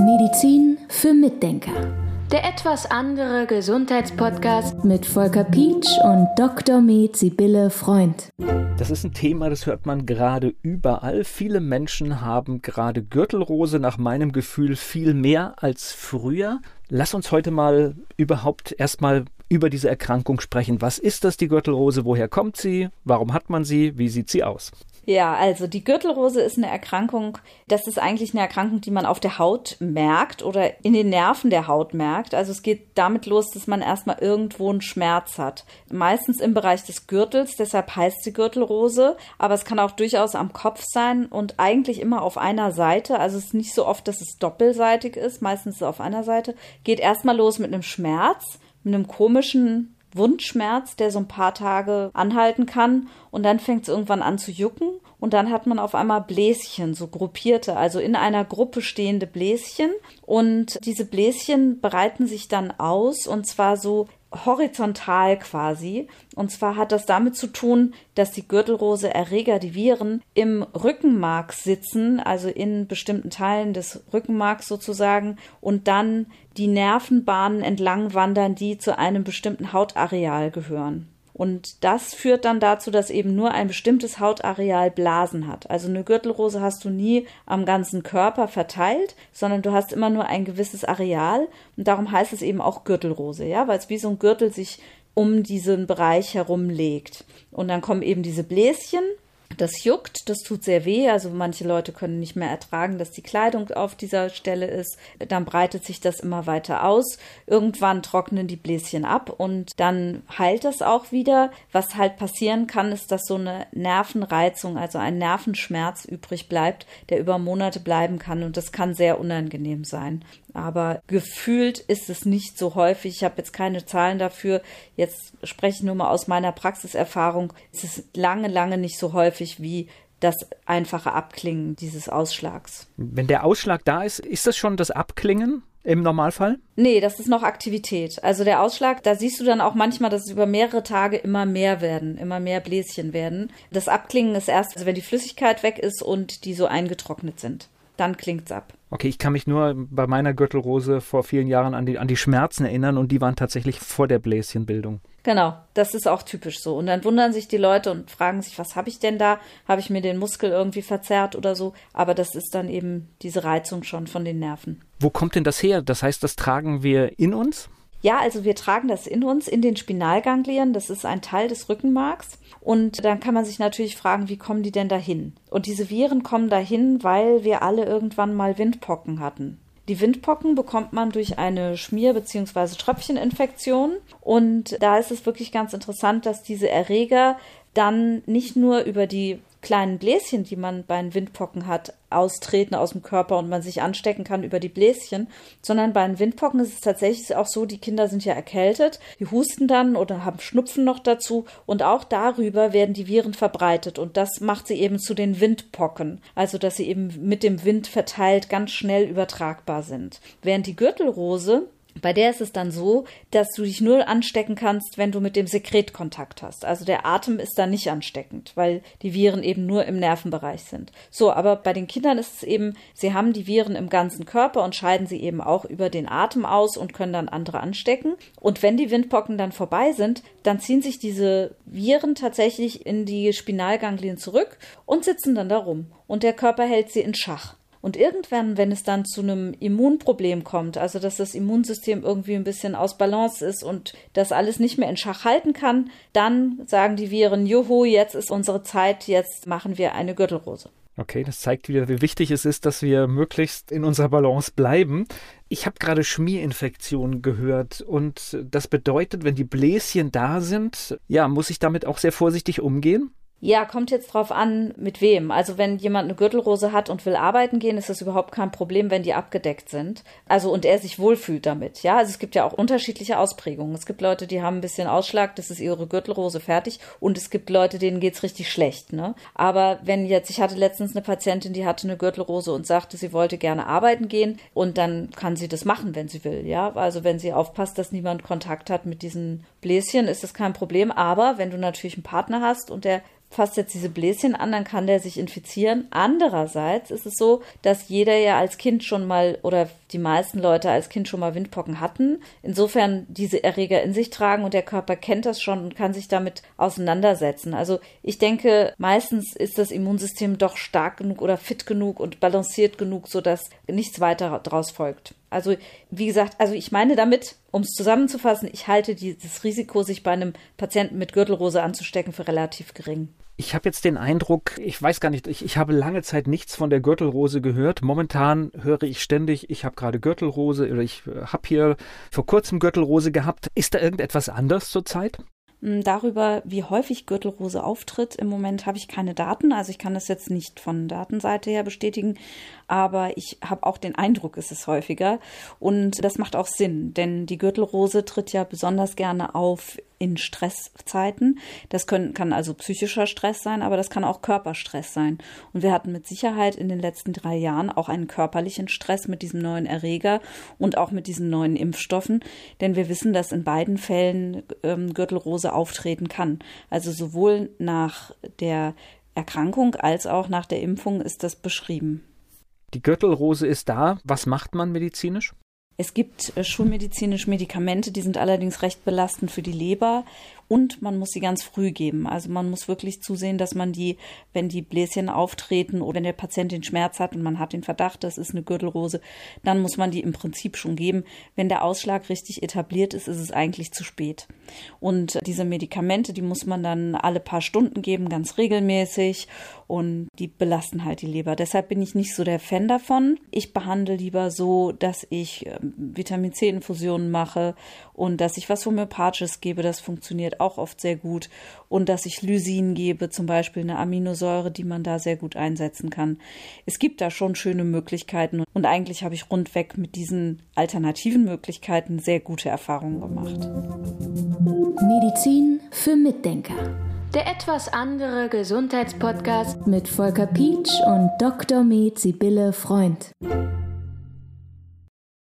Medizin für Mitdenker. Der etwas andere Gesundheitspodcast mit Volker Pietsch und Dr. Med Sibylle Freund. Das ist ein Thema, das hört man gerade überall. Viele Menschen haben gerade Gürtelrose nach meinem Gefühl viel mehr als früher. Lass uns heute mal überhaupt erstmal über diese Erkrankung sprechen. Was ist das, die Gürtelrose? Woher kommt sie? Warum hat man sie? Wie sieht sie aus? Ja, also die Gürtelrose ist eine Erkrankung, das ist eigentlich eine Erkrankung, die man auf der Haut merkt oder in den Nerven der Haut merkt. Also es geht damit los, dass man erstmal irgendwo einen Schmerz hat. Meistens im Bereich des Gürtels, deshalb heißt sie Gürtelrose, aber es kann auch durchaus am Kopf sein und eigentlich immer auf einer Seite. Also es ist nicht so oft, dass es doppelseitig ist, meistens ist es auf einer Seite. Geht erstmal los mit einem Schmerz, mit einem komischen Wundschmerz, der so ein paar Tage anhalten kann. Und dann fängt es irgendwann an zu jucken. Und dann hat man auf einmal Bläschen, so gruppierte, also in einer Gruppe stehende Bläschen. Und diese Bläschen bereiten sich dann aus. Und zwar so horizontal quasi. Und zwar hat das damit zu tun, dass die Gürtelrose Erreger, die Viren, im Rückenmark sitzen, also in bestimmten Teilen des Rückenmarks sozusagen, und dann die Nervenbahnen entlang wandern, die zu einem bestimmten Hautareal gehören. Und das führt dann dazu, dass eben nur ein bestimmtes Hautareal Blasen hat. Also eine Gürtelrose hast du nie am ganzen Körper verteilt, sondern du hast immer nur ein gewisses Areal. Und darum heißt es eben auch Gürtelrose, ja, weil es wie so ein Gürtel sich um diesen Bereich herumlegt. Und dann kommen eben diese Bläschen das juckt, das tut sehr weh. Also manche Leute können nicht mehr ertragen, dass die Kleidung auf dieser Stelle ist. Dann breitet sich das immer weiter aus. Irgendwann trocknen die Bläschen ab und dann heilt das auch wieder. Was halt passieren kann, ist, dass so eine Nervenreizung, also ein Nervenschmerz übrig bleibt, der über Monate bleiben kann und das kann sehr unangenehm sein aber gefühlt ist es nicht so häufig. Ich habe jetzt keine Zahlen dafür. Jetzt spreche ich nur mal aus meiner Praxiserfahrung. Es ist lange, lange nicht so häufig wie das einfache Abklingen dieses Ausschlags. Wenn der Ausschlag da ist, ist das schon das Abklingen? Im Normalfall? Nee, das ist noch Aktivität. Also der Ausschlag, da siehst du dann auch manchmal, dass es über mehrere Tage immer mehr werden, immer mehr Bläschen werden. Das Abklingen ist erst, also wenn die Flüssigkeit weg ist und die so eingetrocknet sind dann klingt's ab. Okay, ich kann mich nur bei meiner Gürtelrose vor vielen Jahren an die, an die Schmerzen erinnern und die waren tatsächlich vor der Bläschenbildung. Genau, das ist auch typisch so. Und dann wundern sich die Leute und fragen sich, was habe ich denn da? Habe ich mir den Muskel irgendwie verzerrt oder so? Aber das ist dann eben diese Reizung schon von den Nerven. Wo kommt denn das her? Das heißt, das tragen wir in uns? Ja, also wir tragen das in uns, in den Spinalganglien. Das ist ein Teil des Rückenmarks. Und dann kann man sich natürlich fragen, wie kommen die denn dahin? Und diese Viren kommen dahin, weil wir alle irgendwann mal Windpocken hatten. Die Windpocken bekommt man durch eine Schmier- bzw. Tröpfcheninfektion. Und da ist es wirklich ganz interessant, dass diese Erreger dann nicht nur über die kleinen Bläschen, die man bei den Windpocken hat, austreten aus dem Körper und man sich anstecken kann über die Bläschen, sondern bei den Windpocken ist es tatsächlich auch so, die Kinder sind ja erkältet, die husten dann oder haben Schnupfen noch dazu und auch darüber werden die Viren verbreitet und das macht sie eben zu den Windpocken, also dass sie eben mit dem Wind verteilt ganz schnell übertragbar sind. Während die Gürtelrose bei der ist es dann so, dass du dich nur anstecken kannst, wenn du mit dem Sekret Kontakt hast. Also der Atem ist da nicht ansteckend, weil die Viren eben nur im Nervenbereich sind. So, aber bei den Kindern ist es eben, sie haben die Viren im ganzen Körper und scheiden sie eben auch über den Atem aus und können dann andere anstecken. Und wenn die Windpocken dann vorbei sind, dann ziehen sich diese Viren tatsächlich in die Spinalganglien zurück und sitzen dann da rum. Und der Körper hält sie in Schach. Und irgendwann, wenn es dann zu einem Immunproblem kommt, also dass das Immunsystem irgendwie ein bisschen aus Balance ist und das alles nicht mehr in Schach halten kann, dann sagen die Viren, juhu, jetzt ist unsere Zeit, jetzt machen wir eine Gürtelrose. Okay, das zeigt wieder, wie wichtig es ist, dass wir möglichst in unserer Balance bleiben. Ich habe gerade Schmierinfektionen gehört und das bedeutet, wenn die Bläschen da sind, ja, muss ich damit auch sehr vorsichtig umgehen? Ja, kommt jetzt drauf an, mit wem. Also wenn jemand eine Gürtelrose hat und will arbeiten gehen, ist das überhaupt kein Problem, wenn die abgedeckt sind. Also und er sich wohlfühlt damit. Ja, also es gibt ja auch unterschiedliche Ausprägungen. Es gibt Leute, die haben ein bisschen Ausschlag, das ist ihre Gürtelrose fertig. Und es gibt Leute, denen geht's richtig schlecht. Ne? Aber wenn jetzt, ich hatte letztens eine Patientin, die hatte eine Gürtelrose und sagte, sie wollte gerne arbeiten gehen und dann kann sie das machen, wenn sie will. Ja, also wenn sie aufpasst, dass niemand Kontakt hat mit diesen Bläschen ist das kein Problem. Aber wenn du natürlich einen Partner hast und der fasst jetzt diese Bläschen an, dann kann der sich infizieren. Andererseits ist es so, dass jeder ja als Kind schon mal oder die meisten Leute als Kind schon mal Windpocken hatten. Insofern diese Erreger in sich tragen und der Körper kennt das schon und kann sich damit auseinandersetzen. Also ich denke, meistens ist das Immunsystem doch stark genug oder fit genug und balanciert genug, sodass nichts weiter daraus folgt. Also, wie gesagt, also ich meine damit, um es zusammenzufassen, ich halte dieses Risiko, sich bei einem Patienten mit Gürtelrose anzustecken, für relativ gering. Ich habe jetzt den Eindruck, ich weiß gar nicht, ich, ich habe lange Zeit nichts von der Gürtelrose gehört. Momentan höre ich ständig, ich habe gerade Gürtelrose oder ich äh, habe hier vor kurzem Gürtelrose gehabt. Ist da irgendetwas anders zurzeit? Hm, darüber, wie häufig Gürtelrose auftritt, im Moment habe ich keine Daten. Also ich kann das jetzt nicht von Datenseite her bestätigen, aber ich habe auch den Eindruck, es ist häufiger. Und das macht auch Sinn, denn die Gürtelrose tritt ja besonders gerne auf in Stresszeiten. Das können, kann also psychischer Stress sein, aber das kann auch Körperstress sein. Und wir hatten mit Sicherheit in den letzten drei Jahren auch einen körperlichen Stress mit diesem neuen Erreger und auch mit diesen neuen Impfstoffen, denn wir wissen, dass in beiden Fällen ähm, Gürtelrose auftreten kann. Also sowohl nach der Erkrankung als auch nach der Impfung ist das beschrieben. Die Gürtelrose ist da. Was macht man medizinisch? Es gibt äh, schulmedizinische Medikamente, die sind allerdings recht belastend für die Leber und man muss sie ganz früh geben. Also man muss wirklich zusehen, dass man die, wenn die Bläschen auftreten oder wenn der Patient den Schmerz hat und man hat den Verdacht, das ist eine Gürtelrose, dann muss man die im Prinzip schon geben. Wenn der Ausschlag richtig etabliert ist, ist es eigentlich zu spät. Und diese Medikamente, die muss man dann alle paar Stunden geben, ganz regelmäßig und die belasten halt die Leber. Deshalb bin ich nicht so der Fan davon. Ich behandle lieber so, dass ich ähm, Vitamin C Infusionen mache und dass ich was Homöopathisches gebe, das auch oft sehr gut. Und dass ich Lysin gebe, zum Beispiel eine Aminosäure, die man da sehr gut einsetzen kann. Es gibt da schon schöne Möglichkeiten und eigentlich habe ich rundweg mit diesen alternativen Möglichkeiten sehr gute Erfahrungen gemacht. Medizin für Mitdenker. Der etwas andere Gesundheitspodcast mit Volker Pietsch und Dr. Med Sibylle Freund.